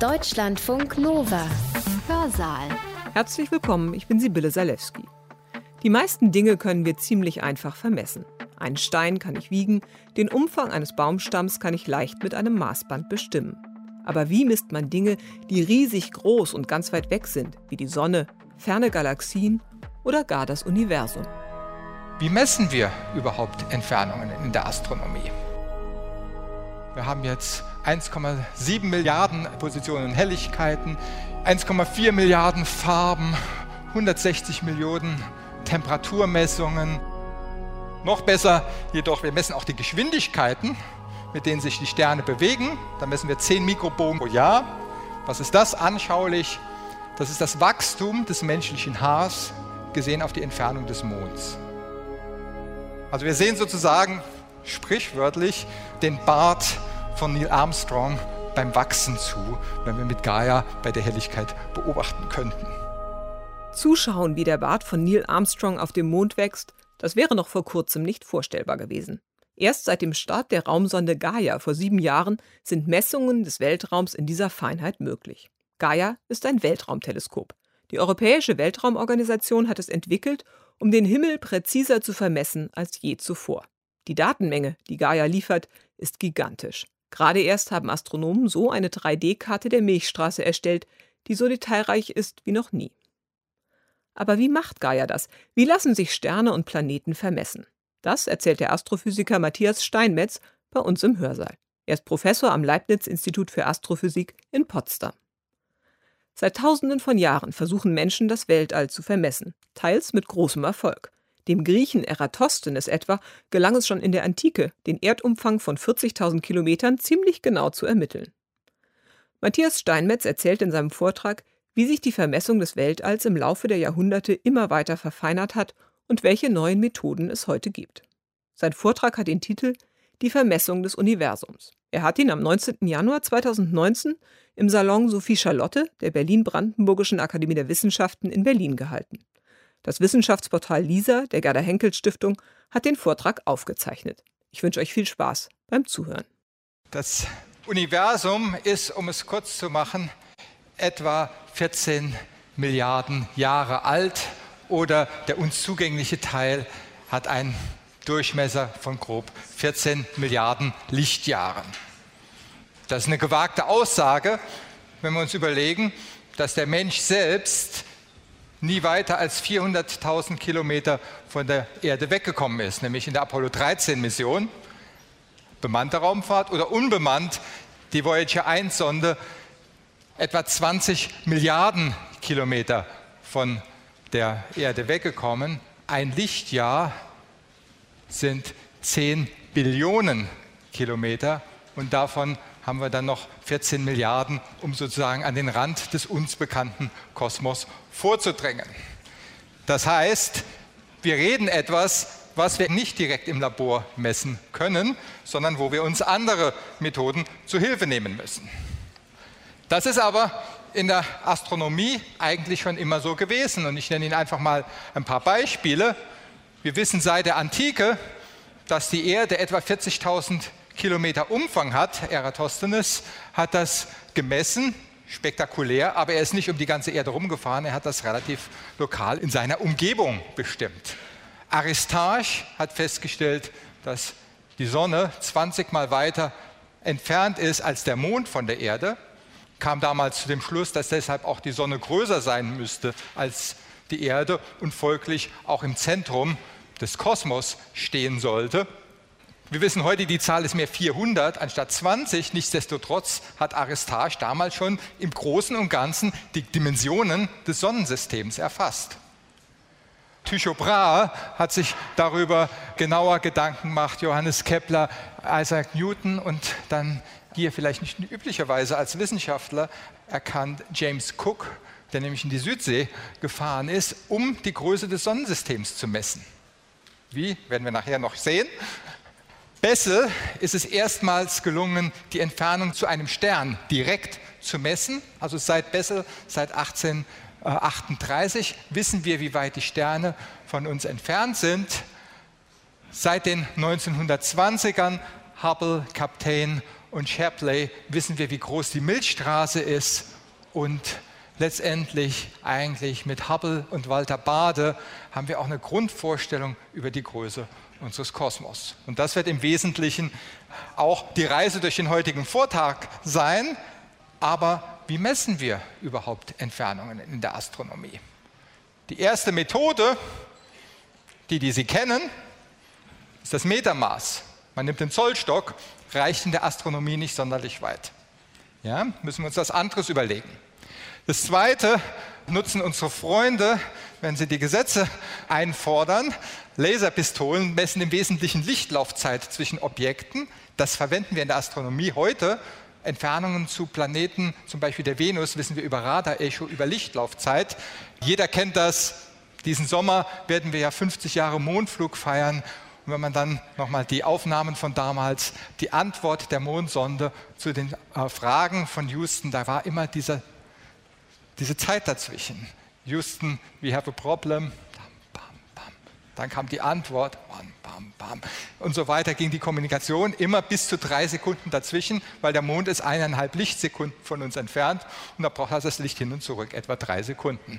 Deutschlandfunk Nova. Hörsaal. Herzlich willkommen, ich bin Sibylle Salewski. Die meisten Dinge können wir ziemlich einfach vermessen. Einen Stein kann ich wiegen, den Umfang eines Baumstamms kann ich leicht mit einem Maßband bestimmen. Aber wie misst man Dinge, die riesig groß und ganz weit weg sind, wie die Sonne, ferne Galaxien oder gar das Universum? Wie messen wir überhaupt Entfernungen in der Astronomie? Wir haben jetzt 1,7 Milliarden Positionen und Helligkeiten, 1,4 Milliarden Farben, 160 Millionen Temperaturmessungen. Noch besser jedoch, wir messen auch die Geschwindigkeiten, mit denen sich die Sterne bewegen. Da messen wir 10 Mikrobogen pro Jahr. Was ist das anschaulich? Das ist das Wachstum des menschlichen Haars gesehen auf die Entfernung des Monds. Also wir sehen sozusagen sprichwörtlich den Bart von Neil Armstrong beim Wachsen zu, wenn wir mit Gaia bei der Helligkeit beobachten könnten. Zuschauen, wie der Bart von Neil Armstrong auf dem Mond wächst, das wäre noch vor kurzem nicht vorstellbar gewesen. Erst seit dem Start der Raumsonde Gaia vor sieben Jahren sind Messungen des Weltraums in dieser Feinheit möglich. Gaia ist ein Weltraumteleskop. Die Europäische Weltraumorganisation hat es entwickelt, um den Himmel präziser zu vermessen als je zuvor. Die Datenmenge, die Gaia liefert, ist gigantisch. Gerade erst haben Astronomen so eine 3D-Karte der Milchstraße erstellt, die so detailreich ist wie noch nie. Aber wie macht Gaia das? Wie lassen sich Sterne und Planeten vermessen? Das erzählt der Astrophysiker Matthias Steinmetz bei uns im Hörsaal. Er ist Professor am Leibniz-Institut für Astrophysik in Potsdam. Seit Tausenden von Jahren versuchen Menschen, das Weltall zu vermessen, teils mit großem Erfolg. Dem Griechen Eratosthenes etwa gelang es schon in der Antike, den Erdumfang von 40.000 Kilometern ziemlich genau zu ermitteln. Matthias Steinmetz erzählt in seinem Vortrag, wie sich die Vermessung des Weltalls im Laufe der Jahrhunderte immer weiter verfeinert hat und welche neuen Methoden es heute gibt. Sein Vortrag hat den Titel Die Vermessung des Universums. Er hat ihn am 19. Januar 2019 im Salon Sophie Charlotte der Berlin-Brandenburgischen Akademie der Wissenschaften in Berlin gehalten. Das Wissenschaftsportal LISA der Gerda Henkel Stiftung hat den Vortrag aufgezeichnet. Ich wünsche euch viel Spaß beim Zuhören. Das Universum ist, um es kurz zu machen, etwa 14 Milliarden Jahre alt oder der uns zugängliche Teil hat einen Durchmesser von grob 14 Milliarden Lichtjahren. Das ist eine gewagte Aussage, wenn wir uns überlegen, dass der Mensch selbst nie weiter als 400.000 Kilometer von der Erde weggekommen ist, nämlich in der Apollo 13 Mission, bemannte Raumfahrt oder unbemannt, die Voyager 1 Sonde etwa 20 Milliarden Kilometer von der Erde weggekommen. Ein Lichtjahr sind 10 Billionen Kilometer und davon haben wir dann noch 14 Milliarden, um sozusagen an den Rand des uns bekannten Kosmos vorzudrängen. Das heißt, wir reden etwas, was wir nicht direkt im Labor messen können, sondern wo wir uns andere Methoden zu Hilfe nehmen müssen. Das ist aber in der Astronomie eigentlich schon immer so gewesen. Und ich nenne Ihnen einfach mal ein paar Beispiele. Wir wissen seit der Antike, dass die Erde etwa 40.000 Kilometer Umfang hat. Eratosthenes hat das gemessen, spektakulär, aber er ist nicht um die ganze Erde rumgefahren, er hat das relativ lokal in seiner Umgebung bestimmt. Aristarch hat festgestellt, dass die Sonne 20 Mal weiter entfernt ist als der Mond von der Erde, kam damals zu dem Schluss, dass deshalb auch die Sonne größer sein müsste als die Erde und folglich auch im Zentrum des Kosmos stehen sollte. Wir wissen heute, die Zahl ist mehr 400 anstatt 20. Nichtsdestotrotz hat Aristarch damals schon im Großen und Ganzen die Dimensionen des Sonnensystems erfasst. Tycho Brahe hat sich darüber genauer Gedanken gemacht, Johannes Kepler, Isaac Newton und dann hier vielleicht nicht üblicherweise als Wissenschaftler erkannt James Cook, der nämlich in die Südsee gefahren ist, um die Größe des Sonnensystems zu messen. Wie, werden wir nachher noch sehen. Bessel ist es erstmals gelungen, die Entfernung zu einem Stern direkt zu messen. Also seit Bessel, seit 1838, wissen wir, wie weit die Sterne von uns entfernt sind. Seit den 1920ern Hubble, Kaptein und Shapley wissen wir, wie groß die Milchstraße ist und letztendlich eigentlich mit Hubble und Walter Bade haben wir auch eine Grundvorstellung über die Größe unseres Kosmos. Und das wird im Wesentlichen auch die Reise durch den heutigen Vortag sein. Aber wie messen wir überhaupt Entfernungen in der Astronomie? Die erste Methode, die, die Sie kennen, ist das Metermaß. Man nimmt den Zollstock, reicht in der Astronomie nicht sonderlich weit. Ja, müssen wir uns das anderes überlegen. Das Zweite nutzen unsere Freunde, wenn sie die Gesetze einfordern. Laserpistolen messen im Wesentlichen Lichtlaufzeit zwischen Objekten. Das verwenden wir in der Astronomie heute. Entfernungen zu Planeten, zum Beispiel der Venus, wissen wir über Radarecho, über Lichtlaufzeit. Jeder kennt das. Diesen Sommer werden wir ja 50 Jahre Mondflug feiern. Und wenn man dann nochmal die Aufnahmen von damals, die Antwort der Mondsonde zu den äh, Fragen von Houston, da war immer dieser diese Zeit dazwischen. Houston, we have a problem. Dann kam die Antwort, bam, bam, bam. Und so weiter ging die Kommunikation immer bis zu drei Sekunden dazwischen, weil der Mond ist eineinhalb Lichtsekunden von uns entfernt und da braucht er das Licht hin und zurück, etwa drei Sekunden.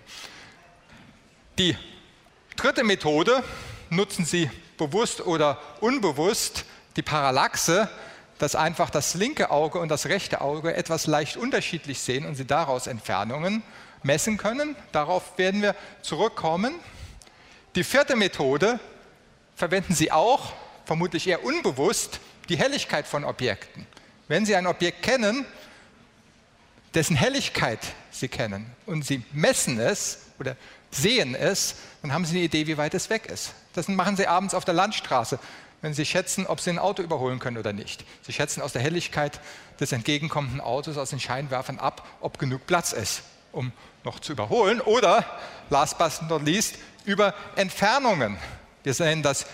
Die dritte Methode nutzen Sie bewusst oder unbewusst, die Parallaxe, dass einfach das linke Auge und das rechte Auge etwas leicht unterschiedlich sehen und sie daraus Entfernungen messen können. Darauf werden wir zurückkommen. Die vierte Methode verwenden Sie auch, vermutlich eher unbewusst, die Helligkeit von Objekten. Wenn Sie ein Objekt kennen, dessen Helligkeit Sie kennen und Sie messen es oder sehen es, dann haben Sie eine Idee, wie weit es weg ist. Das machen Sie abends auf der Landstraße wenn Sie schätzen, ob Sie ein Auto überholen können oder nicht. Sie schätzen aus der Helligkeit des entgegenkommenden Autos, aus den Scheinwerfern ab, ob genug Platz ist, um noch zu überholen. Oder, last but not least, über Entfernungen. Wir nennen das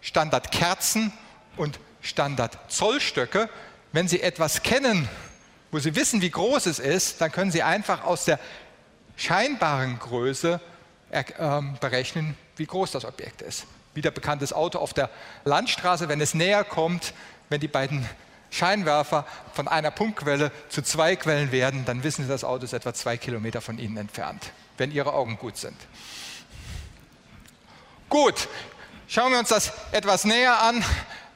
Standardkerzen und Standardzollstöcke. Wenn Sie etwas kennen, wo Sie wissen, wie groß es ist, dann können Sie einfach aus der scheinbaren Größe äh, berechnen, wie groß das Objekt ist wieder bekanntes Auto auf der Landstraße, wenn es näher kommt, wenn die beiden Scheinwerfer von einer Punktquelle zu zwei Quellen werden, dann wissen Sie, das Auto ist etwa zwei Kilometer von Ihnen entfernt, wenn Ihre Augen gut sind. Gut, schauen wir uns das etwas näher an.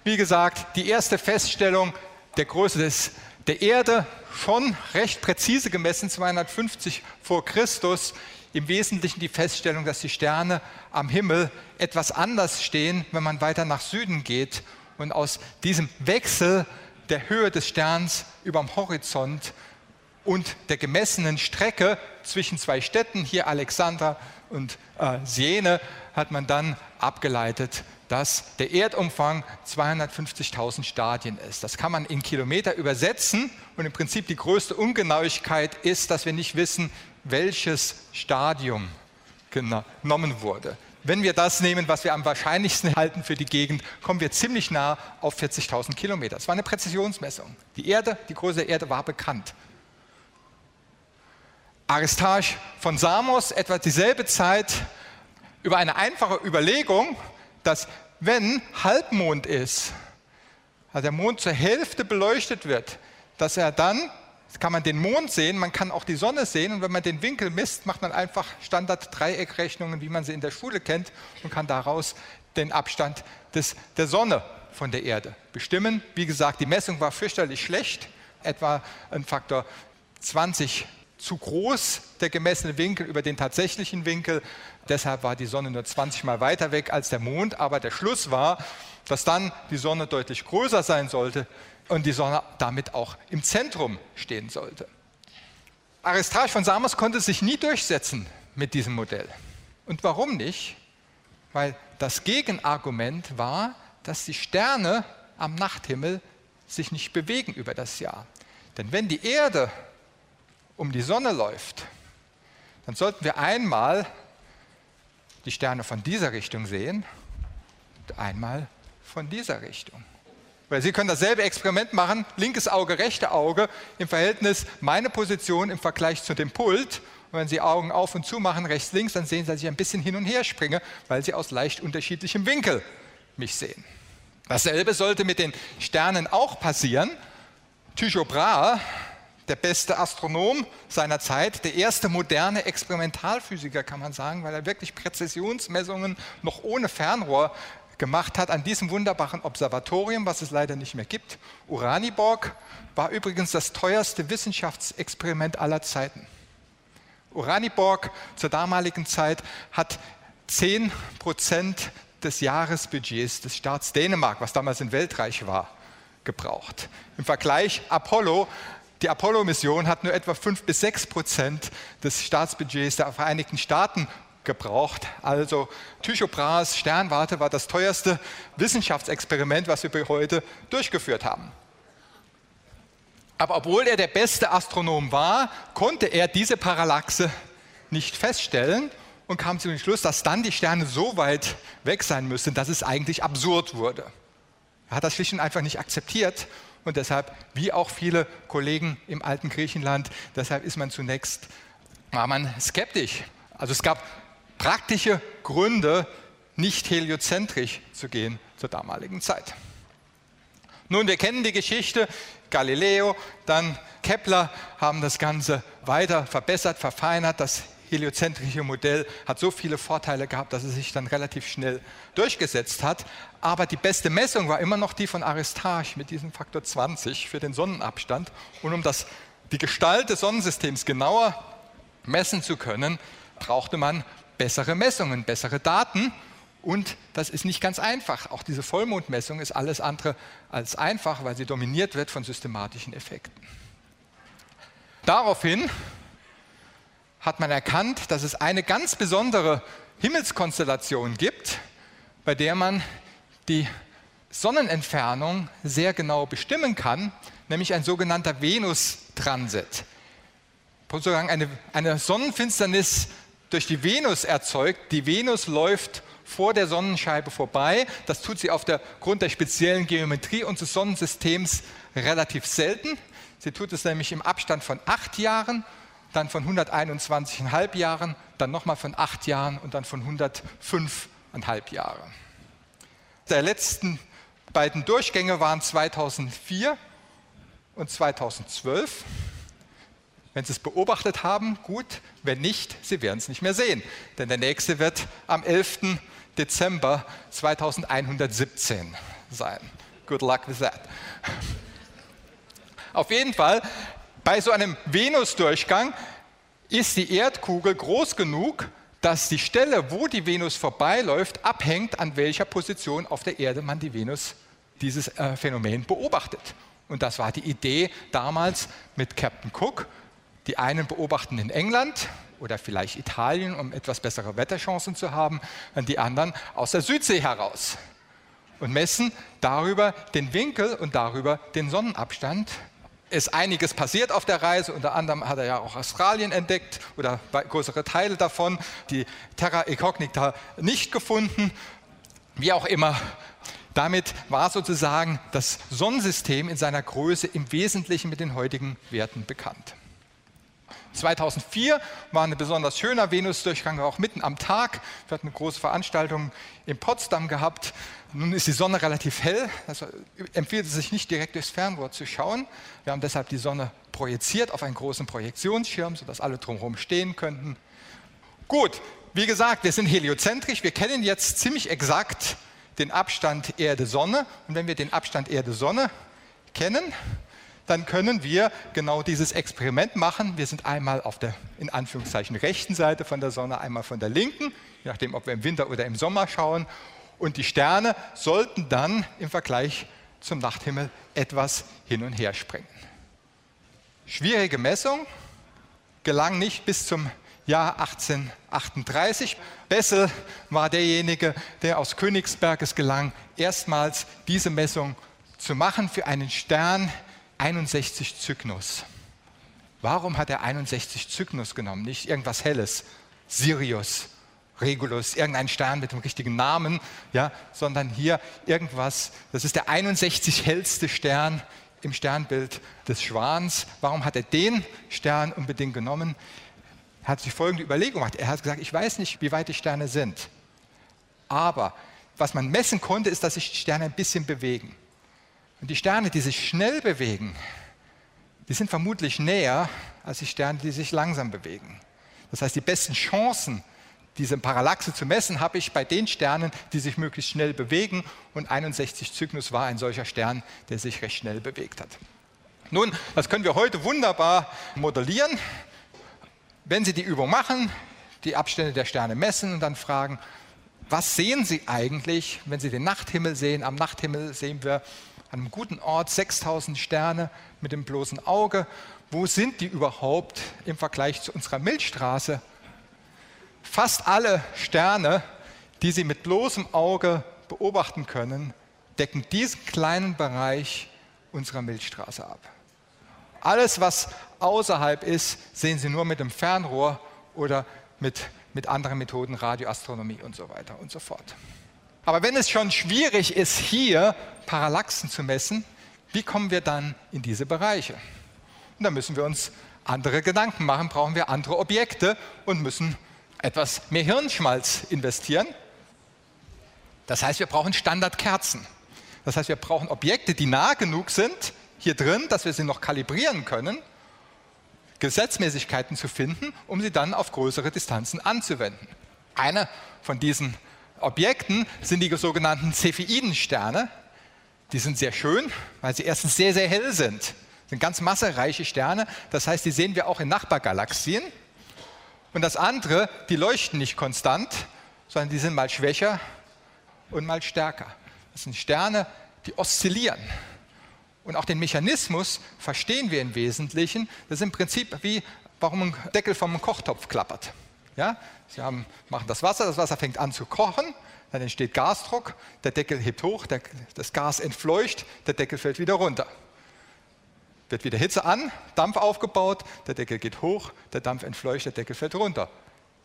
Wie gesagt, die erste Feststellung der Größe des, der Erde schon recht präzise gemessen, 250 vor Christus im Wesentlichen die Feststellung, dass die Sterne am Himmel etwas anders stehen, wenn man weiter nach Süden geht und aus diesem Wechsel der Höhe des Sterns über dem Horizont und der gemessenen Strecke zwischen zwei Städten, hier Alexandra und äh, Siene, hat man dann abgeleitet, dass der Erdumfang 250.000 Stadien ist. Das kann man in Kilometer übersetzen und im Prinzip die größte Ungenauigkeit ist, dass wir nicht wissen, welches Stadium genommen wurde. Wenn wir das nehmen, was wir am wahrscheinlichsten halten für die Gegend, kommen wir ziemlich nah auf 40.000 Kilometer. Es war eine Präzisionsmessung. Die Erde, die Größe der Erde war bekannt. Aristarch von Samos, etwa dieselbe Zeit, über eine einfache Überlegung, dass wenn Halbmond ist, also der Mond zur Hälfte beleuchtet wird, dass er dann kann man den Mond sehen, man kann auch die Sonne sehen und wenn man den Winkel misst, macht man einfach Standard-Dreieckrechnungen, wie man sie in der Schule kennt und kann daraus den Abstand des, der Sonne von der Erde bestimmen. Wie gesagt, die Messung war fürchterlich schlecht, etwa ein Faktor 20 zu groß, der gemessene Winkel über den tatsächlichen Winkel. Deshalb war die Sonne nur 20 Mal weiter weg als der Mond. Aber der Schluss war, dass dann die Sonne deutlich größer sein sollte und die Sonne damit auch im Zentrum stehen sollte. Aristarch von Samos konnte sich nie durchsetzen mit diesem Modell. Und warum nicht? Weil das Gegenargument war, dass die Sterne am Nachthimmel sich nicht bewegen über das Jahr. Denn wenn die Erde um die Sonne läuft, dann sollten wir einmal die Sterne von dieser Richtung sehen und einmal von dieser Richtung. Weil Sie können dasselbe Experiment machen, linkes Auge, rechte Auge, im Verhältnis meine Position im Vergleich zu dem Pult. Und wenn Sie Augen auf und zu machen, rechts, links, dann sehen Sie, dass ich ein bisschen hin und her springe, weil Sie aus leicht unterschiedlichem Winkel mich sehen. Dasselbe sollte mit den Sternen auch passieren. Tycho Brahe, der beste Astronom seiner Zeit, der erste moderne Experimentalphysiker, kann man sagen, weil er wirklich Präzisionsmessungen noch ohne Fernrohr gemacht hat an diesem wunderbaren Observatorium, was es leider nicht mehr gibt. Uraniborg war übrigens das teuerste Wissenschaftsexperiment aller Zeiten. Uraniborg zur damaligen Zeit hat 10 Prozent des Jahresbudgets des Staats Dänemark, was damals ein Weltreich war, gebraucht. Im Vergleich Apollo, die Apollo-Mission hat nur etwa 5 bis 6 Prozent des Staatsbudgets der Vereinigten Staaten gebraucht. Also Tycho Brahes Sternwarte war das teuerste Wissenschaftsexperiment, was wir bis heute durchgeführt haben. Aber obwohl er der beste Astronom war, konnte er diese Parallaxe nicht feststellen und kam zu dem Schluss, dass dann die Sterne so weit weg sein müssten, dass es eigentlich absurd wurde. Er hat das schlicht und einfach nicht akzeptiert und deshalb, wie auch viele Kollegen im alten Griechenland, deshalb ist man zunächst, war man skeptisch. Also es gab praktische Gründe, nicht heliozentrisch zu gehen zur damaligen Zeit. Nun, wir kennen die Geschichte. Galileo, dann Kepler haben das Ganze weiter verbessert, verfeinert. Das heliozentrische Modell hat so viele Vorteile gehabt, dass es sich dann relativ schnell durchgesetzt hat. Aber die beste Messung war immer noch die von Aristarch mit diesem Faktor 20 für den Sonnenabstand. Und um das, die Gestalt des Sonnensystems genauer messen zu können, brauchte man bessere Messungen, bessere Daten. Und das ist nicht ganz einfach. Auch diese Vollmondmessung ist alles andere als einfach, weil sie dominiert wird von systematischen Effekten. Daraufhin hat man erkannt, dass es eine ganz besondere Himmelskonstellation gibt, bei der man die Sonnenentfernung sehr genau bestimmen kann, nämlich ein sogenannter Venus-Transit. Sozusagen eine, eine Sonnenfinsternis durch die Venus erzeugt. Die Venus läuft vor der Sonnenscheibe vorbei. Das tut sie aufgrund der speziellen Geometrie unseres Sonnensystems relativ selten. Sie tut es nämlich im Abstand von acht Jahren, dann von 121,5 Jahren, dann nochmal von acht Jahren und dann von 105,5 Jahren. Die letzten beiden Durchgänge waren 2004 und 2012. Wenn Sie es beobachtet haben, gut. Wenn nicht, Sie werden es nicht mehr sehen. Denn der nächste wird am 11. Dezember 2117 sein. Good luck with that. Auf jeden Fall, bei so einem Venusdurchgang ist die Erdkugel groß genug, dass die Stelle, wo die Venus vorbeiläuft, abhängt, an welcher Position auf der Erde man die Venus, dieses äh, Phänomen beobachtet. Und das war die Idee damals mit Captain Cook. Die einen beobachten in England oder vielleicht Italien, um etwas bessere Wetterchancen zu haben, und die anderen aus der Südsee heraus und messen darüber den Winkel und darüber den Sonnenabstand. Ist einiges passiert auf der Reise, unter anderem hat er ja auch Australien entdeckt oder größere Teile davon, die Terra Incognita nicht gefunden. Wie auch immer, damit war sozusagen das Sonnensystem in seiner Größe im Wesentlichen mit den heutigen Werten bekannt. 2004 war ein besonders schöner Venusdurchgang, auch mitten am Tag. Wir hatten eine große Veranstaltung in Potsdam gehabt. Nun ist die Sonne relativ hell, also empfiehlt es sich nicht direkt durchs Fernrohr zu schauen. Wir haben deshalb die Sonne projiziert auf einen großen Projektionsschirm, sodass alle drumherum stehen könnten. Gut, wie gesagt, wir sind heliozentrisch. Wir kennen jetzt ziemlich exakt den Abstand Erde-Sonne. Und wenn wir den Abstand Erde-Sonne kennen, dann können wir genau dieses Experiment machen. Wir sind einmal auf der in Anführungszeichen rechten Seite von der Sonne, einmal von der linken, je nachdem, ob wir im Winter oder im Sommer schauen. Und die Sterne sollten dann im Vergleich zum Nachthimmel etwas hin und her springen. Schwierige Messung, gelang nicht bis zum Jahr 1838. Bessel war derjenige, der aus Königsberg es gelang, erstmals diese Messung zu machen für einen Stern, 61 Zygnus. Warum hat er 61 Zygnus genommen? Nicht irgendwas Helles, Sirius, Regulus, irgendein Stern mit dem richtigen Namen, ja, sondern hier irgendwas, das ist der 61 hellste Stern im Sternbild des Schwans. Warum hat er den Stern unbedingt genommen? Er hat sich folgende Überlegung gemacht. Er hat gesagt, ich weiß nicht, wie weit die Sterne sind. Aber was man messen konnte, ist, dass sich die Sterne ein bisschen bewegen. Und die Sterne, die sich schnell bewegen, die sind vermutlich näher als die Sterne, die sich langsam bewegen. Das heißt, die besten Chancen, diese Parallaxe zu messen, habe ich bei den Sternen, die sich möglichst schnell bewegen. Und 61 Cygnus war ein solcher Stern, der sich recht schnell bewegt hat. Nun, das können wir heute wunderbar modellieren. Wenn Sie die Übung machen, die Abstände der Sterne messen und dann fragen, was sehen Sie eigentlich, wenn Sie den Nachthimmel sehen? Am Nachthimmel sehen wir an einem guten Ort 6000 Sterne mit dem bloßen Auge. Wo sind die überhaupt im Vergleich zu unserer Milchstraße? Fast alle Sterne, die Sie mit bloßem Auge beobachten können, decken diesen kleinen Bereich unserer Milchstraße ab. Alles, was außerhalb ist, sehen Sie nur mit dem Fernrohr oder mit, mit anderen Methoden, Radioastronomie und so weiter und so fort. Aber wenn es schon schwierig ist, hier Parallaxen zu messen, wie kommen wir dann in diese Bereiche? Und da müssen wir uns andere Gedanken machen, brauchen wir andere Objekte und müssen etwas mehr Hirnschmalz investieren. Das heißt, wir brauchen Standardkerzen. Das heißt, wir brauchen Objekte, die nah genug sind hier drin, dass wir sie noch kalibrieren können, Gesetzmäßigkeiten zu finden, um sie dann auf größere Distanzen anzuwenden. Eine von diesen Objekten sind die sogenannten Cepheidensterne. Die sind sehr schön, weil sie erstens sehr, sehr hell sind. Das sind ganz massereiche Sterne. Das heißt, die sehen wir auch in Nachbargalaxien. Und das andere, die leuchten nicht konstant, sondern die sind mal schwächer und mal stärker. Das sind Sterne, die oszillieren. Und auch den Mechanismus verstehen wir im Wesentlichen. Das ist im Prinzip wie, warum ein Deckel vom Kochtopf klappert. Ja? Sie haben, machen das Wasser, das Wasser fängt an zu kochen, dann entsteht Gasdruck, der Deckel hebt hoch, der, das Gas entfleucht, der Deckel fällt wieder runter. Wird wieder Hitze an, Dampf aufgebaut, der Deckel geht hoch, der Dampf entfleucht, der Deckel fällt runter.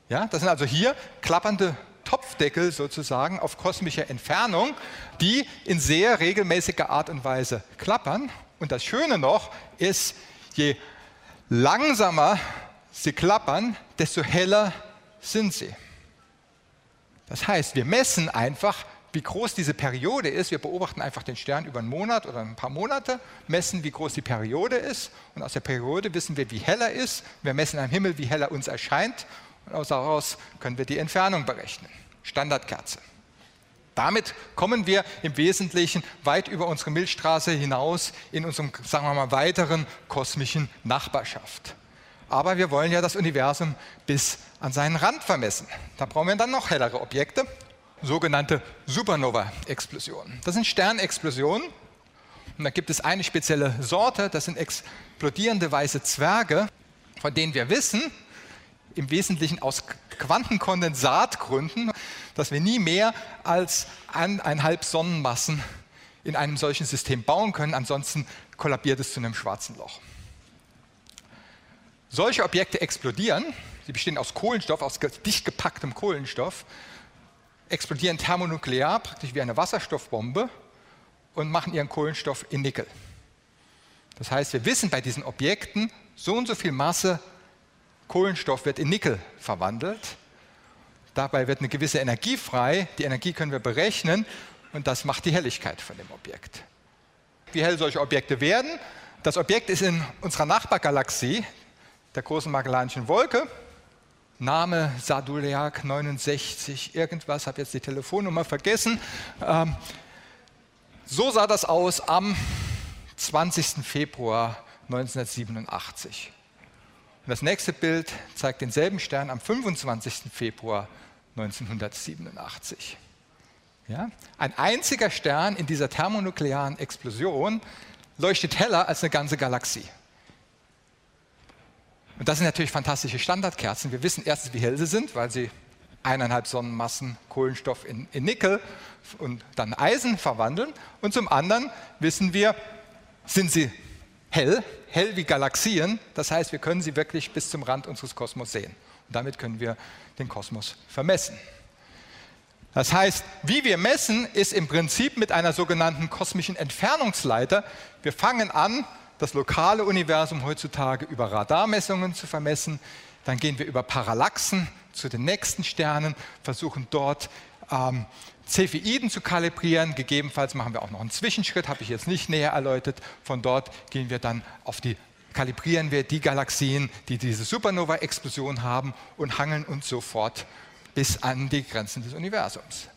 Ja, das sind also hier klappernde Topfdeckel sozusagen auf kosmischer Entfernung, die in sehr regelmäßiger Art und Weise klappern. Und das Schöne noch ist, je langsamer sie klappern, desto heller sind sie. Das heißt, wir messen einfach, wie groß diese Periode ist. Wir beobachten einfach den Stern über einen Monat oder ein paar Monate, messen, wie groß die Periode ist. Und aus der Periode wissen wir, wie hell er ist. Wir messen am Himmel, wie hell er uns erscheint. Und daraus können wir die Entfernung berechnen. Standardkerze. Damit kommen wir im Wesentlichen weit über unsere Milchstraße hinaus in unserem, sagen wir mal, weiteren kosmischen Nachbarschaft. Aber wir wollen ja das Universum bis an seinen Rand vermessen. Da brauchen wir dann noch hellere Objekte, sogenannte Supernova-Explosionen. Das sind Sternexplosionen. Und da gibt es eine spezielle Sorte, das sind explodierende weiße Zwerge, von denen wir wissen, im Wesentlichen aus Quantenkondensatgründen, dass wir nie mehr als eineinhalb Sonnenmassen in einem solchen System bauen können. Ansonsten kollabiert es zu einem schwarzen Loch. Solche Objekte explodieren, sie bestehen aus Kohlenstoff, aus dicht gepacktem Kohlenstoff, explodieren thermonuklear, praktisch wie eine Wasserstoffbombe und machen ihren Kohlenstoff in Nickel. Das heißt, wir wissen bei diesen Objekten, so und so viel Masse Kohlenstoff wird in Nickel verwandelt. Dabei wird eine gewisse Energie frei. Die Energie können wir berechnen und das macht die Helligkeit von dem Objekt. Wie hell solche Objekte werden? Das Objekt ist in unserer Nachbargalaxie, der großen Magellanischen Wolke. Name Sarduleak 69, irgendwas, habe jetzt die Telefonnummer vergessen. Ähm, so sah das aus am 20. Februar 1987. Und das nächste Bild zeigt denselben Stern am 25. Februar 1987. Ja? Ein einziger Stern in dieser thermonuklearen Explosion leuchtet heller als eine ganze Galaxie. Und das sind natürlich fantastische Standardkerzen. Wir wissen erstens, wie hell sie sind, weil sie eineinhalb Sonnenmassen Kohlenstoff in, in Nickel und dann Eisen verwandeln. Und zum anderen wissen wir, sind sie hell, hell wie Galaxien. Das heißt, wir können sie wirklich bis zum Rand unseres Kosmos sehen. Und damit können wir den Kosmos vermessen. Das heißt, wie wir messen, ist im Prinzip mit einer sogenannten kosmischen Entfernungsleiter. Wir fangen an, das lokale Universum heutzutage über Radarmessungen zu vermessen. Dann gehen wir über Parallaxen zu den nächsten Sternen, versuchen dort ähm, Cepheiden zu kalibrieren. Gegebenenfalls machen wir auch noch einen Zwischenschritt, habe ich jetzt nicht näher erläutert. Von dort gehen wir dann auf die kalibrieren wir die Galaxien, die diese Supernova-Explosion haben und hangeln uns sofort bis an die Grenzen des Universums.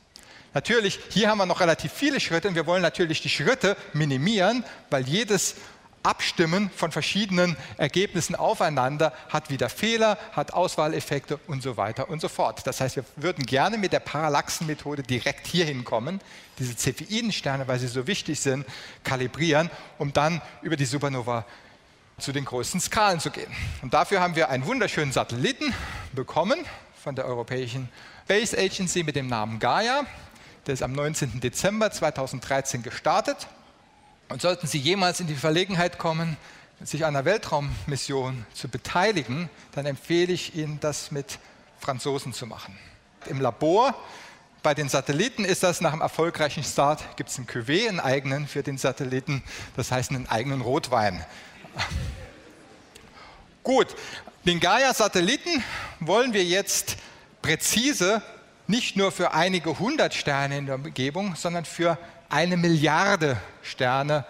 Natürlich, hier haben wir noch relativ viele Schritte und wir wollen natürlich die Schritte minimieren, weil jedes Abstimmen von verschiedenen Ergebnissen aufeinander hat wieder Fehler, hat Auswahleffekte und so weiter und so fort. Das heißt, wir würden gerne mit der Parallaxenmethode direkt hier hinkommen, diese Cepheidensterne, weil sie so wichtig sind, kalibrieren, um dann über die Supernova zu den größten Skalen zu gehen. Und dafür haben wir einen wunderschönen Satelliten bekommen von der Europäischen Space Agency mit dem Namen Gaia. Der ist am 19. Dezember 2013 gestartet und sollten Sie jemals in die Verlegenheit kommen, sich an einer Weltraummission zu beteiligen, dann empfehle ich Ihnen, das mit Franzosen zu machen. Im Labor bei den Satelliten ist das nach einem erfolgreichen Start, gibt es einen Cuvée, einen eigenen für den Satelliten, das heißt einen eigenen Rotwein. Gut, den Gaia-Satelliten wollen wir jetzt präzise nicht nur für einige hundert Sterne in der Umgebung, sondern für eine Milliarde Sterne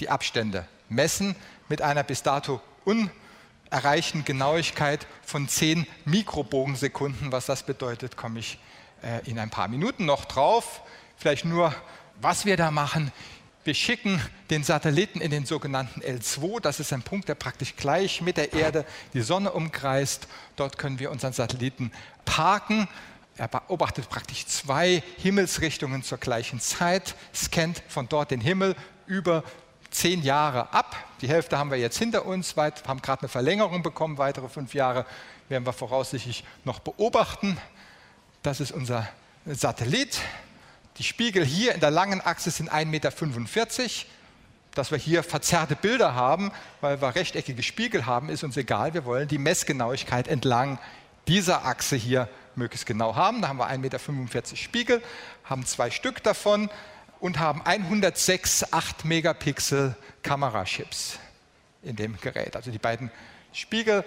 die Abstände messen mit einer bis dato unerreichten Genauigkeit von 10 Mikrobogensekunden. Was das bedeutet, komme ich äh, in ein paar Minuten noch drauf. Vielleicht nur, was wir da machen. Wir schicken den Satelliten in den sogenannten L2. Das ist ein Punkt, der praktisch gleich mit der Erde die Sonne umkreist. Dort können wir unseren Satelliten parken er beobachtet praktisch zwei Himmelsrichtungen zur gleichen Zeit, scannt von dort den Himmel über zehn Jahre ab. Die Hälfte haben wir jetzt hinter uns, haben gerade eine Verlängerung bekommen, weitere fünf Jahre werden wir voraussichtlich noch beobachten. Das ist unser Satellit. Die Spiegel hier in der langen Achse sind 1,45 Meter. Dass wir hier verzerrte Bilder haben, weil wir rechteckige Spiegel haben, ist uns egal. Wir wollen die Messgenauigkeit entlang dieser Achse hier möglichst genau haben. Da haben wir 1,45 Meter Spiegel, haben zwei Stück davon und haben 106 8 Megapixel Kamerachips in dem Gerät. Also die beiden Spiegel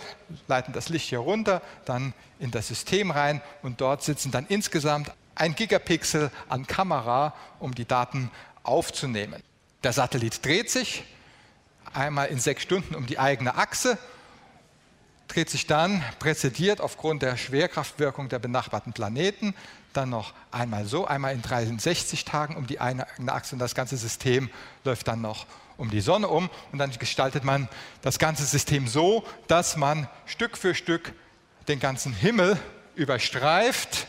leiten das Licht hier runter, dann in das System rein und dort sitzen dann insgesamt ein Gigapixel an Kamera, um die Daten aufzunehmen. Der Satellit dreht sich einmal in sechs Stunden um die eigene Achse dreht sich dann präzediert aufgrund der Schwerkraftwirkung der benachbarten Planeten dann noch einmal so, einmal in 63 Tagen um die eine Achse und das ganze System läuft dann noch um die Sonne um und dann gestaltet man das ganze System so, dass man Stück für Stück den ganzen Himmel überstreift.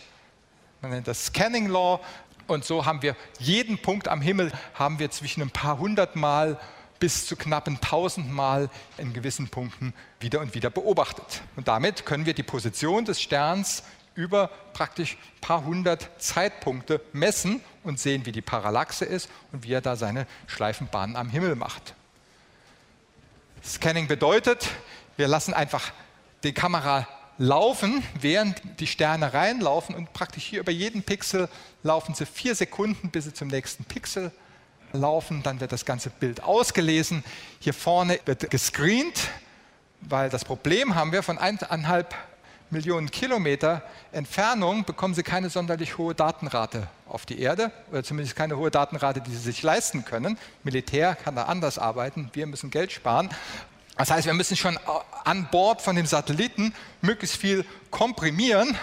Man nennt das Scanning Law und so haben wir jeden Punkt am Himmel haben wir zwischen ein paar hundert Mal bis zu knappen tausendmal in gewissen Punkten wieder und wieder beobachtet. Und damit können wir die Position des Sterns über praktisch ein paar hundert Zeitpunkte messen und sehen, wie die Parallaxe ist und wie er da seine Schleifenbahnen am Himmel macht. Scanning bedeutet, wir lassen einfach die Kamera laufen, während die Sterne reinlaufen und praktisch hier über jeden Pixel laufen sie vier Sekunden, bis sie zum nächsten Pixel laufen, dann wird das ganze Bild ausgelesen. Hier vorne wird gescreent, weil das Problem haben wir von eineinhalb Millionen Kilometer Entfernung bekommen Sie keine sonderlich hohe Datenrate auf die Erde oder zumindest keine hohe Datenrate, die Sie sich leisten können. Militär kann da anders arbeiten, wir müssen Geld sparen. Das heißt, wir müssen schon an Bord von dem Satelliten möglichst viel komprimieren,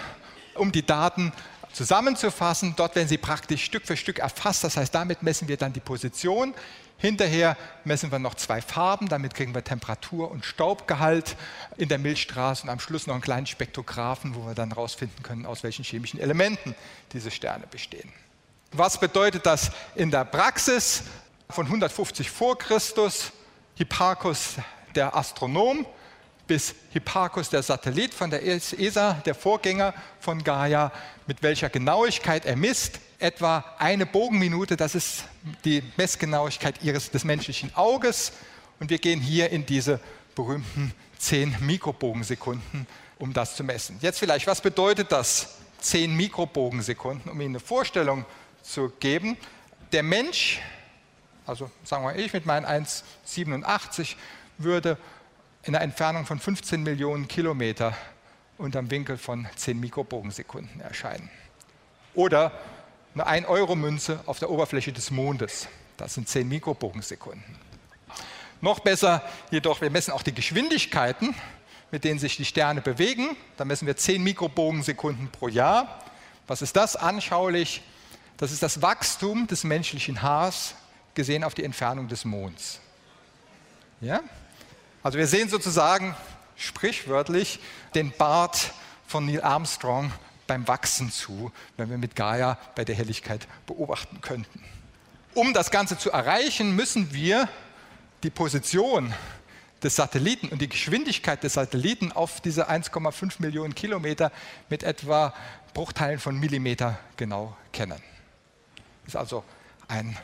um die Daten zusammenzufassen. Dort werden sie praktisch Stück für Stück erfasst. Das heißt, damit messen wir dann die Position. Hinterher messen wir noch zwei Farben, damit kriegen wir Temperatur und Staubgehalt in der Milchstraße und am Schluss noch einen kleinen Spektrographen, wo wir dann herausfinden können, aus welchen chemischen Elementen diese Sterne bestehen. Was bedeutet das in der Praxis? Von 150 vor Christus, Hipparchus der Astronom, bis Hipparchus, der Satellit von der ESA, der Vorgänger von Gaia, mit welcher Genauigkeit er misst. Etwa eine Bogenminute, das ist die Messgenauigkeit ihres, des menschlichen Auges. Und wir gehen hier in diese berühmten 10 Mikrobogensekunden, um das zu messen. Jetzt vielleicht, was bedeutet das 10 Mikrobogensekunden, um Ihnen eine Vorstellung zu geben? Der Mensch, also sagen wir ich mit meinen 1,87, würde in einer Entfernung von 15 Millionen Kilometer unterm Winkel von 10 Mikrobogensekunden erscheinen. Oder eine 1-Euro-Münze auf der Oberfläche des Mondes. Das sind 10 Mikrobogensekunden. Noch besser jedoch, wir messen auch die Geschwindigkeiten, mit denen sich die Sterne bewegen. Da messen wir 10 Mikrobogensekunden pro Jahr. Was ist das anschaulich? Das ist das Wachstum des menschlichen Haars gesehen auf die Entfernung des Monds. Ja? Also wir sehen sozusagen sprichwörtlich den Bart von Neil Armstrong beim Wachsen zu, wenn wir mit Gaia bei der Helligkeit beobachten könnten. Um das Ganze zu erreichen, müssen wir die Position des Satelliten und die Geschwindigkeit des Satelliten auf diese 1,5 Millionen Kilometer mit etwa Bruchteilen von Millimeter genau kennen. Das ist also ein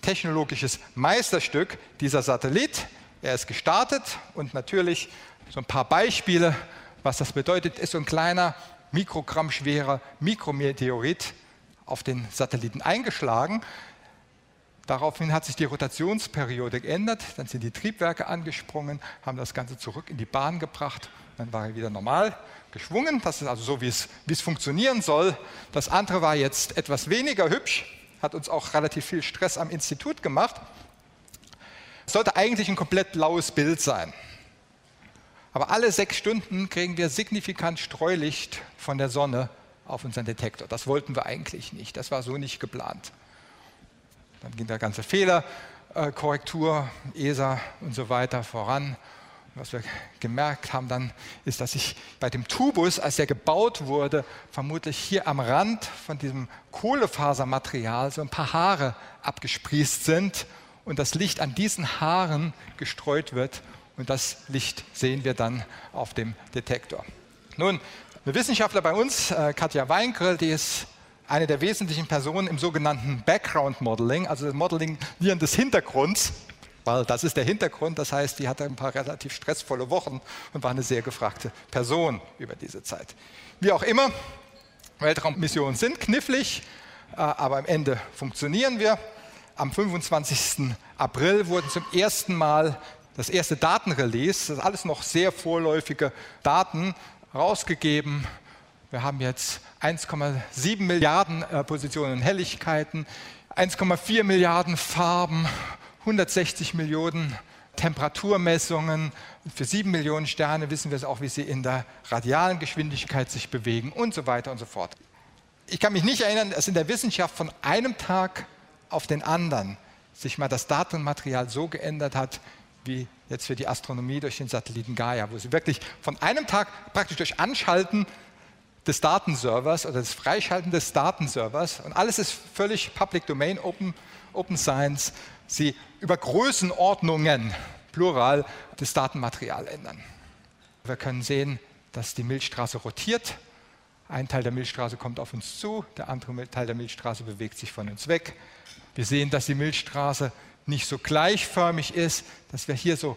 technologisches Meisterstück, dieser Satellit. Er ist gestartet und natürlich so ein paar Beispiele, was das bedeutet, ist so ein kleiner, Mikrogramm schwerer Mikrometeorit auf den Satelliten eingeschlagen. Daraufhin hat sich die Rotationsperiode geändert, dann sind die Triebwerke angesprungen, haben das Ganze zurück in die Bahn gebracht, dann war er wieder normal geschwungen. Das ist also so, wie es, wie es funktionieren soll. Das andere war jetzt etwas weniger hübsch, hat uns auch relativ viel Stress am Institut gemacht. Es sollte eigentlich ein komplett blaues Bild sein. Aber alle sechs Stunden kriegen wir signifikant Streulicht von der Sonne auf unseren Detektor. Das wollten wir eigentlich nicht. Das war so nicht geplant. Dann ging der ganze Fehlerkorrektur, ESA und so weiter voran. Was wir gemerkt haben dann, ist, dass sich bei dem Tubus, als er gebaut wurde, vermutlich hier am Rand von diesem Kohlefasermaterial so ein paar Haare abgesprießt sind und das Licht an diesen Haaren gestreut wird. Und das Licht sehen wir dann auf dem Detektor. Nun, eine Wissenschaftler bei uns, äh, Katja Weingrell, die ist eine der wesentlichen Personen im sogenannten Background Modeling, also das Modeling des Hintergrunds, weil das ist der Hintergrund, das heißt, die hatte ein paar relativ stressvolle Wochen und war eine sehr gefragte Person über diese Zeit. Wie auch immer, Weltraummissionen sind knifflig, äh, aber am Ende funktionieren wir. Am 25. April wurden zum ersten Mal das erste Datenrelease, das ist alles noch sehr vorläufige Daten, rausgegeben wir haben jetzt 1,7 Milliarden äh, Positionen Helligkeiten, 1,4 Milliarden Farben, 160 Millionen Temperaturmessungen. Für 7 Millionen Sterne wissen wir es auch, wie sie in der radialen Geschwindigkeit sich bewegen und so weiter und so fort. Ich kann mich nicht erinnern, dass in der Wissenschaft von einem Tag auf den anderen sich mal das Datenmaterial so geändert hat, wie jetzt für die Astronomie durch den Satelliten Gaia, wo sie wirklich von einem Tag praktisch durch Anschalten des Datenservers oder das Freischalten des Datenservers und alles ist völlig Public Domain, Open, Open Science. Sie über Größenordnungen, plural, das Datenmaterial ändern. Wir können sehen, dass die Milchstraße rotiert. Ein Teil der Milchstraße kommt auf uns zu, der andere Teil der Milchstraße bewegt sich von uns weg. Wir sehen, dass die Milchstraße nicht so gleichförmig ist, dass wir hier so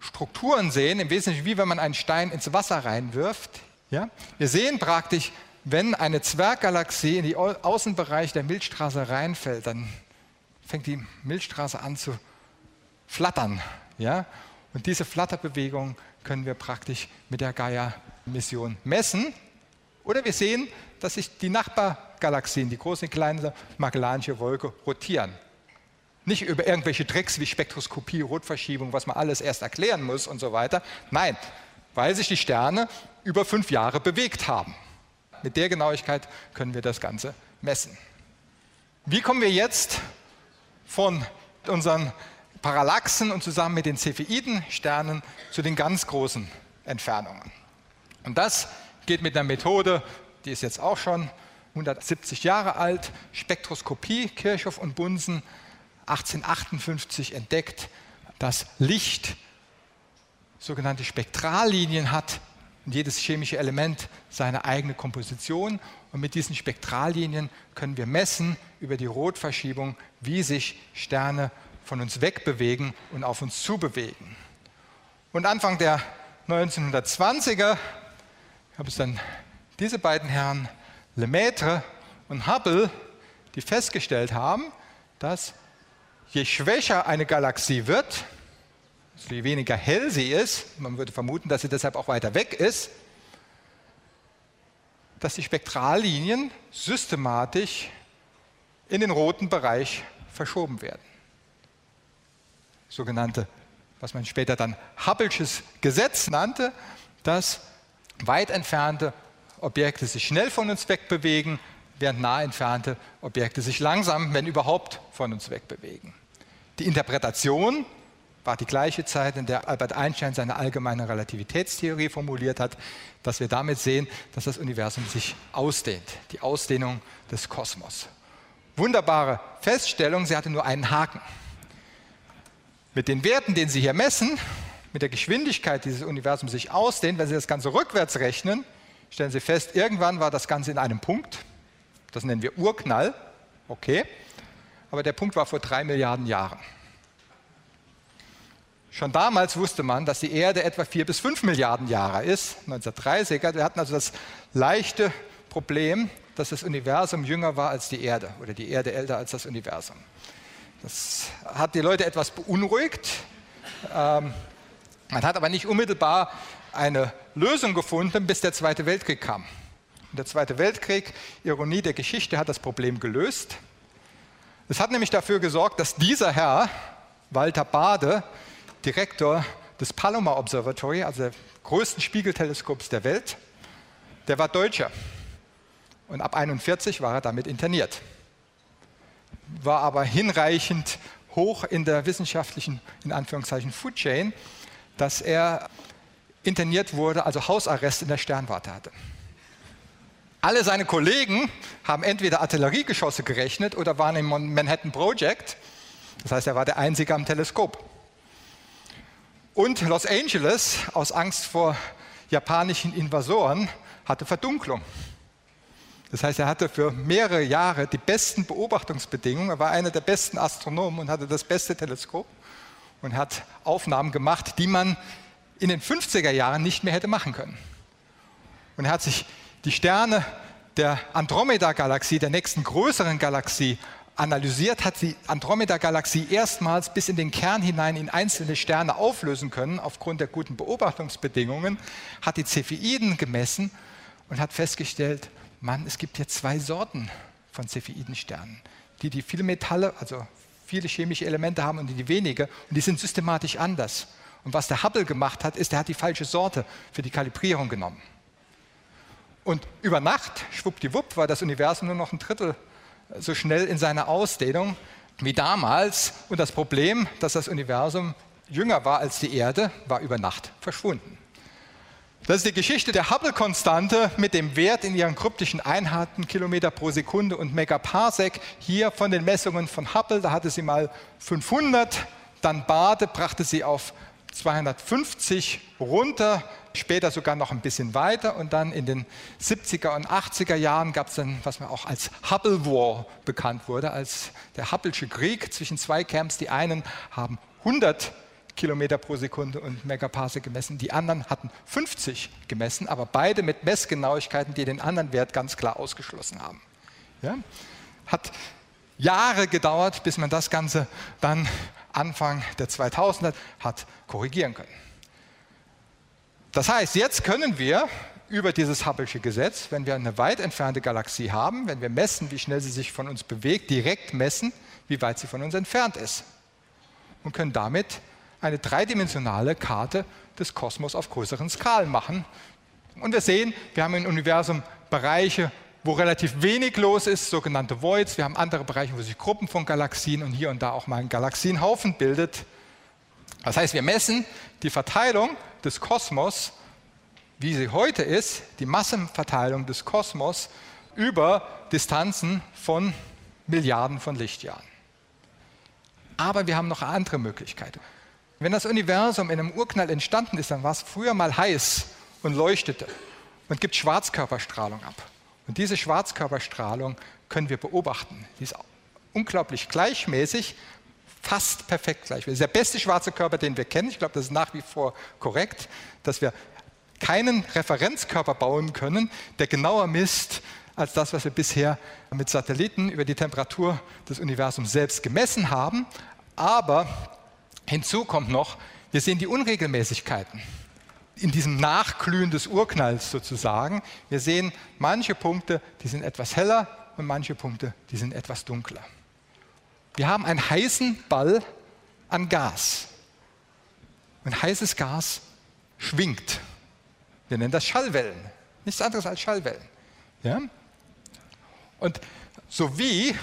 Strukturen sehen, im Wesentlichen wie wenn man einen Stein ins Wasser reinwirft. Ja? Wir sehen praktisch, wenn eine Zwerggalaxie in den Außenbereich der Milchstraße reinfällt, dann fängt die Milchstraße an zu flattern. Ja? Und diese Flatterbewegung können wir praktisch mit der Gaia-Mission messen. Oder wir sehen, dass sich die Nachbargalaxien, die große und kleine Magellanische Wolke, rotieren. Nicht über irgendwelche Tricks wie Spektroskopie, Rotverschiebung, was man alles erst erklären muss und so weiter. Nein, weil sich die Sterne über fünf Jahre bewegt haben. Mit der Genauigkeit können wir das Ganze messen. Wie kommen wir jetzt von unseren Parallaxen und zusammen mit den Cepheiden-Sternen zu den ganz großen Entfernungen? Und das geht mit einer Methode, die ist jetzt auch schon 170 Jahre alt, Spektroskopie, Kirchhoff und Bunsen, 1858 entdeckt, dass Licht sogenannte Spektrallinien hat, und jedes chemische Element seine eigene Komposition. Und mit diesen Spektrallinien können wir messen über die Rotverschiebung, wie sich Sterne von uns wegbewegen und auf uns zubewegen. Und Anfang der 1920er gab es dann diese beiden Herren, Lemaitre und Hubble, die festgestellt haben, dass je schwächer eine Galaxie wird, je weniger hell sie ist, man würde vermuten, dass sie deshalb auch weiter weg ist, dass die Spektrallinien systematisch in den roten Bereich verschoben werden. Sogenannte was man später dann Hubble'sches Gesetz nannte, dass weit entfernte Objekte sich schnell von uns wegbewegen, während nah entfernte Objekte sich langsam, wenn überhaupt, von uns wegbewegen. Die Interpretation war die gleiche Zeit, in der Albert Einstein seine allgemeine Relativitätstheorie formuliert hat, dass wir damit sehen, dass das Universum sich ausdehnt, die Ausdehnung des Kosmos. Wunderbare Feststellung, sie hatte nur einen Haken. Mit den Werten, den Sie hier messen, mit der Geschwindigkeit, die dieses Universum sich ausdehnt, wenn Sie das Ganze rückwärts rechnen, stellen Sie fest, irgendwann war das Ganze in einem Punkt. Das nennen wir Urknall. Okay. Aber der Punkt war vor drei Milliarden Jahren. Schon damals wusste man, dass die Erde etwa vier bis fünf Milliarden Jahre ist, 1930er. Wir hatten also das leichte Problem, dass das Universum jünger war als die Erde oder die Erde älter als das Universum. Das hat die Leute etwas beunruhigt. Ähm, man hat aber nicht unmittelbar eine Lösung gefunden, bis der Zweite Weltkrieg kam. Und der Zweite Weltkrieg, Ironie der Geschichte, hat das Problem gelöst. Es hat nämlich dafür gesorgt, dass dieser Herr, Walter Bade, Direktor des Palomar Observatory, also der größten Spiegelteleskops der Welt. Der war Deutscher. Und ab 41 war er damit interniert. War aber hinreichend hoch in der wissenschaftlichen, in Anführungszeichen, Food Chain, dass er interniert wurde, also Hausarrest in der Sternwarte hatte. Alle seine Kollegen haben entweder Artilleriegeschosse gerechnet oder waren im Manhattan Project. Das heißt, er war der Einzige am Teleskop. Und Los Angeles, aus Angst vor japanischen Invasoren, hatte Verdunklung. Das heißt, er hatte für mehrere Jahre die besten Beobachtungsbedingungen. Er war einer der besten Astronomen und hatte das beste Teleskop und hat Aufnahmen gemacht, die man in den 50er Jahren nicht mehr hätte machen können. Und er hat sich die Sterne der Andromeda-Galaxie, der nächsten größeren Galaxie, analysiert, hat die Andromeda-Galaxie erstmals bis in den Kern hinein in einzelne Sterne auflösen können, aufgrund der guten Beobachtungsbedingungen, hat die Cepheiden gemessen und hat festgestellt, Mann, es gibt hier zwei Sorten von Cepheidensternen. Die, die viele Metalle, also viele chemische Elemente haben und die, wenige, und die sind systematisch anders. Und was der Hubble gemacht hat, ist, er hat die falsche Sorte für die Kalibrierung genommen. Und über Nacht, schwuppdiwupp, war das Universum nur noch ein Drittel so schnell in seiner Ausdehnung wie damals. Und das Problem, dass das Universum jünger war als die Erde, war über Nacht verschwunden. Das ist die Geschichte der Hubble-Konstante mit dem Wert in ihren kryptischen Einheiten, Kilometer pro Sekunde und Megaparsec. Hier von den Messungen von Hubble, da hatte sie mal 500, dann Bade brachte sie auf 250 runter, später sogar noch ein bisschen weiter und dann in den 70er und 80er Jahren gab es dann, was man auch als Hubble War bekannt wurde, als der Hubble'sche Krieg zwischen zwei Camps. Die einen haben 100 Kilometer pro Sekunde und Megaparsec gemessen, die anderen hatten 50 gemessen, aber beide mit Messgenauigkeiten, die den anderen Wert ganz klar ausgeschlossen haben. Ja? Hat Jahre gedauert, bis man das Ganze dann Anfang der 2000er hat korrigieren können. Das heißt, jetzt können wir über dieses Hubble'sche Gesetz, wenn wir eine weit entfernte Galaxie haben, wenn wir messen, wie schnell sie sich von uns bewegt, direkt messen, wie weit sie von uns entfernt ist. Und können damit eine dreidimensionale Karte des Kosmos auf größeren Skalen machen. Und wir sehen, wir haben im Universum Bereiche, wo relativ wenig los ist, sogenannte Voids. Wir haben andere Bereiche, wo sich Gruppen von Galaxien und hier und da auch mal ein Galaxienhaufen bildet. Das heißt, wir messen die Verteilung des Kosmos, wie sie heute ist, die Massenverteilung des Kosmos über Distanzen von Milliarden von Lichtjahren. Aber wir haben noch eine andere Möglichkeit. Wenn das Universum in einem Urknall entstanden ist, dann war es früher mal heiß und leuchtete und gibt Schwarzkörperstrahlung ab. Und diese Schwarzkörperstrahlung können wir beobachten. Die ist unglaublich gleichmäßig, fast perfekt gleichmäßig. Das ist der beste schwarze Körper, den wir kennen. Ich glaube, das ist nach wie vor korrekt, dass wir keinen Referenzkörper bauen können, der genauer misst als das, was wir bisher mit Satelliten über die Temperatur des Universums selbst gemessen haben. Aber hinzu kommt noch, wir sehen die Unregelmäßigkeiten in diesem Nachglühen des Urknalls sozusagen. Wir sehen manche Punkte, die sind etwas heller und manche Punkte, die sind etwas dunkler. Wir haben einen heißen Ball an Gas. Und heißes Gas schwingt. Wir nennen das Schallwellen. Nichts anderes als Schallwellen. Ja? Und so wie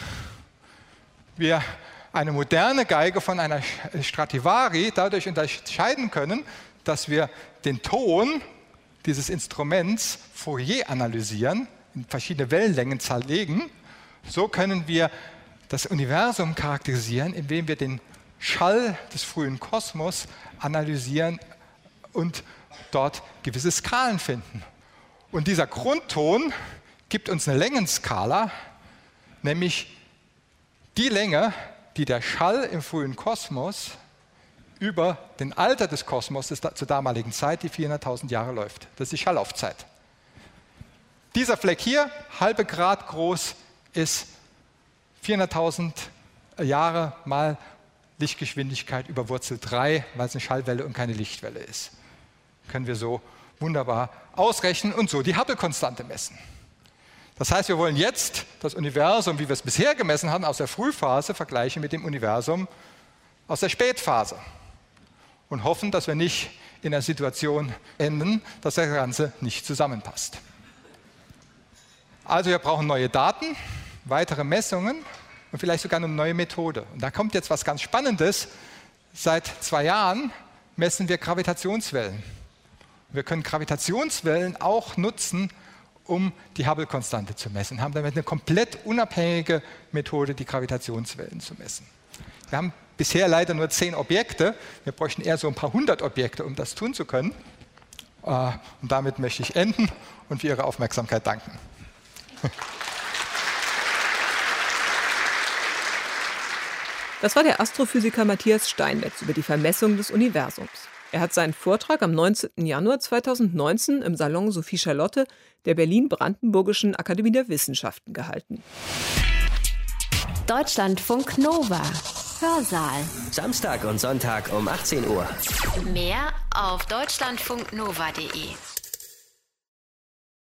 wir eine moderne Geige von einer Stradivari dadurch unterscheiden können, dass wir den Ton dieses Instruments Fourier analysieren, in verschiedene Wellenlängen zerlegen, so können wir das Universum charakterisieren, indem wir den Schall des frühen Kosmos analysieren und dort gewisse Skalen finden. Und dieser Grundton gibt uns eine Längenskala, nämlich die Länge, die der Schall im frühen Kosmos über den Alter des Kosmos des, zur damaligen Zeit, die 400.000 Jahre läuft. Das ist die Schallaufzeit. Dieser Fleck hier, halbe Grad groß, ist 400.000 Jahre mal Lichtgeschwindigkeit über Wurzel 3, weil es eine Schallwelle und keine Lichtwelle ist. Können wir so wunderbar ausrechnen und so die Hubble-Konstante messen. Das heißt, wir wollen jetzt das Universum, wie wir es bisher gemessen haben, aus der Frühphase vergleichen mit dem Universum aus der Spätphase und hoffen, dass wir nicht in einer Situation enden, dass das Ganze nicht zusammenpasst. Also wir brauchen neue Daten, weitere Messungen und vielleicht sogar eine neue Methode. Und da kommt jetzt was ganz Spannendes. Seit zwei Jahren messen wir Gravitationswellen. Wir können Gravitationswellen auch nutzen, um die Hubble-Konstante zu messen, haben damit eine komplett unabhängige Methode, die Gravitationswellen zu messen. Wir haben bisher leider nur zehn Objekte. Wir bräuchten eher so ein paar hundert Objekte, um das tun zu können. Äh, und damit möchte ich enden und für Ihre Aufmerksamkeit danken. Das war der Astrophysiker Matthias Steinmetz über die Vermessung des Universums. Er hat seinen Vortrag am 19. Januar 2019 im Salon Sophie Charlotte der Berlin-Brandenburgischen Akademie der Wissenschaften gehalten. Deutschlandfunk Nova. Hörsaal. Samstag und Sonntag um 18 Uhr. Mehr auf deutschlandfunknova.de.